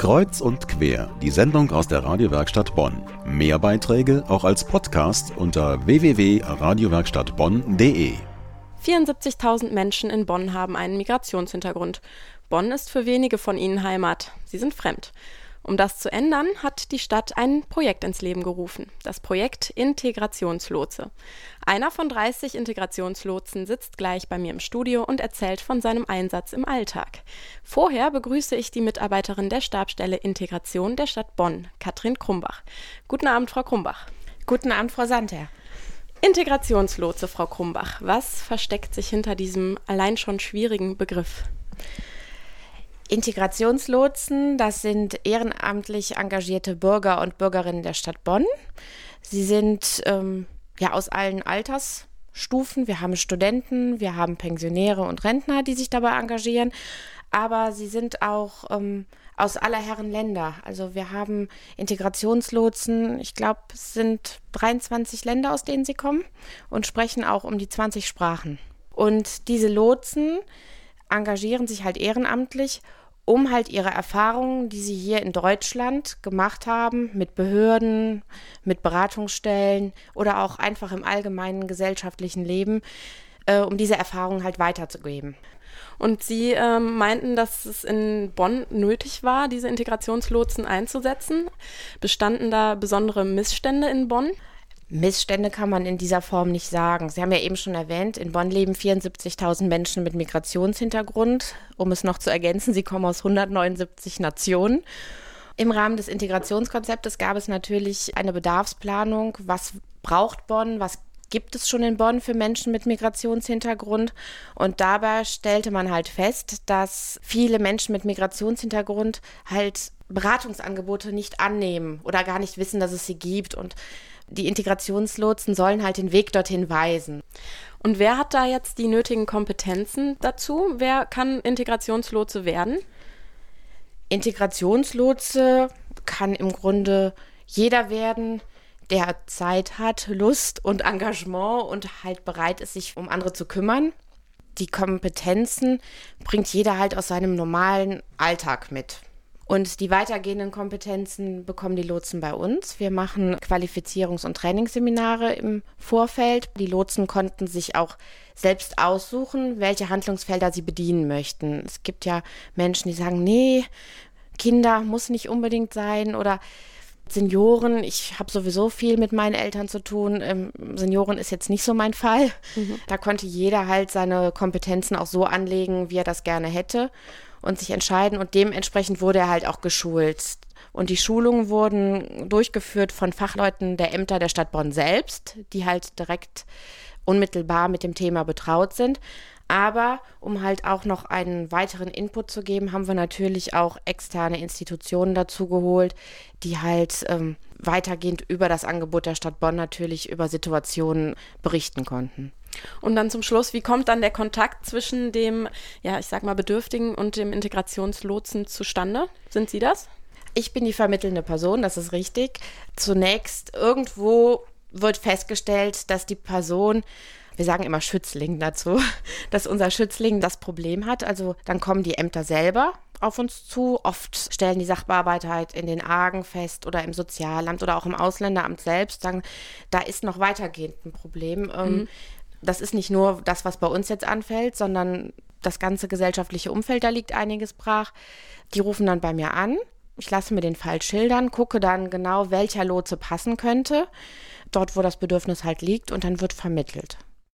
Kreuz und quer, die Sendung aus der Radiowerkstatt Bonn. Mehr Beiträge auch als Podcast unter www.radiowerkstattbonn.de. 74.000 Menschen in Bonn haben einen Migrationshintergrund. Bonn ist für wenige von ihnen Heimat. Sie sind fremd. Um das zu ändern, hat die Stadt ein Projekt ins Leben gerufen. Das Projekt Integrationslotse. Einer von 30 Integrationslotsen sitzt gleich bei mir im Studio und erzählt von seinem Einsatz im Alltag. Vorher begrüße ich die Mitarbeiterin der Stabstelle Integration der Stadt Bonn, Katrin Krumbach. Guten Abend, Frau Krumbach. Guten Abend, Frau Santer. Integrationslotse, Frau Krumbach. Was versteckt sich hinter diesem allein schon schwierigen Begriff? Integrationslotsen, das sind ehrenamtlich engagierte Bürger und Bürgerinnen der Stadt Bonn. Sie sind ähm, ja aus allen Altersstufen. Wir haben Studenten, wir haben Pensionäre und Rentner, die sich dabei engagieren. Aber sie sind auch ähm, aus aller Herren Länder. Also wir haben Integrationslotsen, ich glaube, es sind 23 Länder, aus denen sie kommen und sprechen auch um die 20 Sprachen. Und diese Lotsen engagieren sich halt ehrenamtlich um halt ihre Erfahrungen, die sie hier in Deutschland gemacht haben, mit Behörden, mit Beratungsstellen oder auch einfach im allgemeinen gesellschaftlichen Leben, äh, um diese Erfahrungen halt weiterzugeben. Und Sie ähm, meinten, dass es in Bonn nötig war, diese Integrationslotsen einzusetzen. Bestanden da besondere Missstände in Bonn? Missstände kann man in dieser Form nicht sagen. Sie haben ja eben schon erwähnt, in Bonn leben 74.000 Menschen mit Migrationshintergrund. Um es noch zu ergänzen, sie kommen aus 179 Nationen. Im Rahmen des Integrationskonzeptes gab es natürlich eine Bedarfsplanung. Was braucht Bonn? Was gibt es schon in Bonn für Menschen mit Migrationshintergrund? Und dabei stellte man halt fest, dass viele Menschen mit Migrationshintergrund halt Beratungsangebote nicht annehmen oder gar nicht wissen, dass es sie gibt. Und die Integrationslotsen sollen halt den Weg dorthin weisen. Und wer hat da jetzt die nötigen Kompetenzen dazu? Wer kann Integrationslotse werden? Integrationslotse kann im Grunde jeder werden, der Zeit hat, Lust und Engagement und halt bereit ist, sich um andere zu kümmern. Die Kompetenzen bringt jeder halt aus seinem normalen Alltag mit. Und die weitergehenden Kompetenzen bekommen die Lotsen bei uns. Wir machen Qualifizierungs- und Trainingsseminare im Vorfeld. Die Lotsen konnten sich auch selbst aussuchen, welche Handlungsfelder sie bedienen möchten. Es gibt ja Menschen, die sagen, nee, Kinder muss nicht unbedingt sein oder Senioren, ich habe sowieso viel mit meinen Eltern zu tun. Ähm, Senioren ist jetzt nicht so mein Fall. Mhm. Da konnte jeder halt seine Kompetenzen auch so anlegen, wie er das gerne hätte und sich entscheiden. Und dementsprechend wurde er halt auch geschult. Und die Schulungen wurden durchgeführt von Fachleuten der Ämter der Stadt Bonn selbst, die halt direkt unmittelbar mit dem Thema betraut sind. Aber um halt auch noch einen weiteren Input zu geben, haben wir natürlich auch externe Institutionen dazu geholt, die halt ähm, weitergehend über das Angebot der Stadt Bonn natürlich über Situationen berichten konnten. Und dann zum Schluss, wie kommt dann der Kontakt zwischen dem, ja, ich sag mal, Bedürftigen und dem Integrationslotsen zustande? Sind Sie das? Ich bin die vermittelnde Person, das ist richtig. Zunächst irgendwo wird festgestellt, dass die Person wir sagen immer Schützling dazu, dass unser Schützling das Problem hat. Also dann kommen die Ämter selber auf uns zu. Oft stellen die Sachbearbeiter halt in den Argen fest oder im Sozialamt oder auch im Ausländeramt selbst, sagen, da ist noch weitergehend ein Problem. Ähm, mhm das ist nicht nur das, was bei uns jetzt anfällt, sondern das ganze gesellschaftliche Umfeld, da liegt einiges brach. Die rufen dann bei mir an. Ich lasse mir den Fall schildern, gucke dann genau, welcher Lotse passen könnte, dort, wo das Bedürfnis halt liegt, und dann wird vermittelt.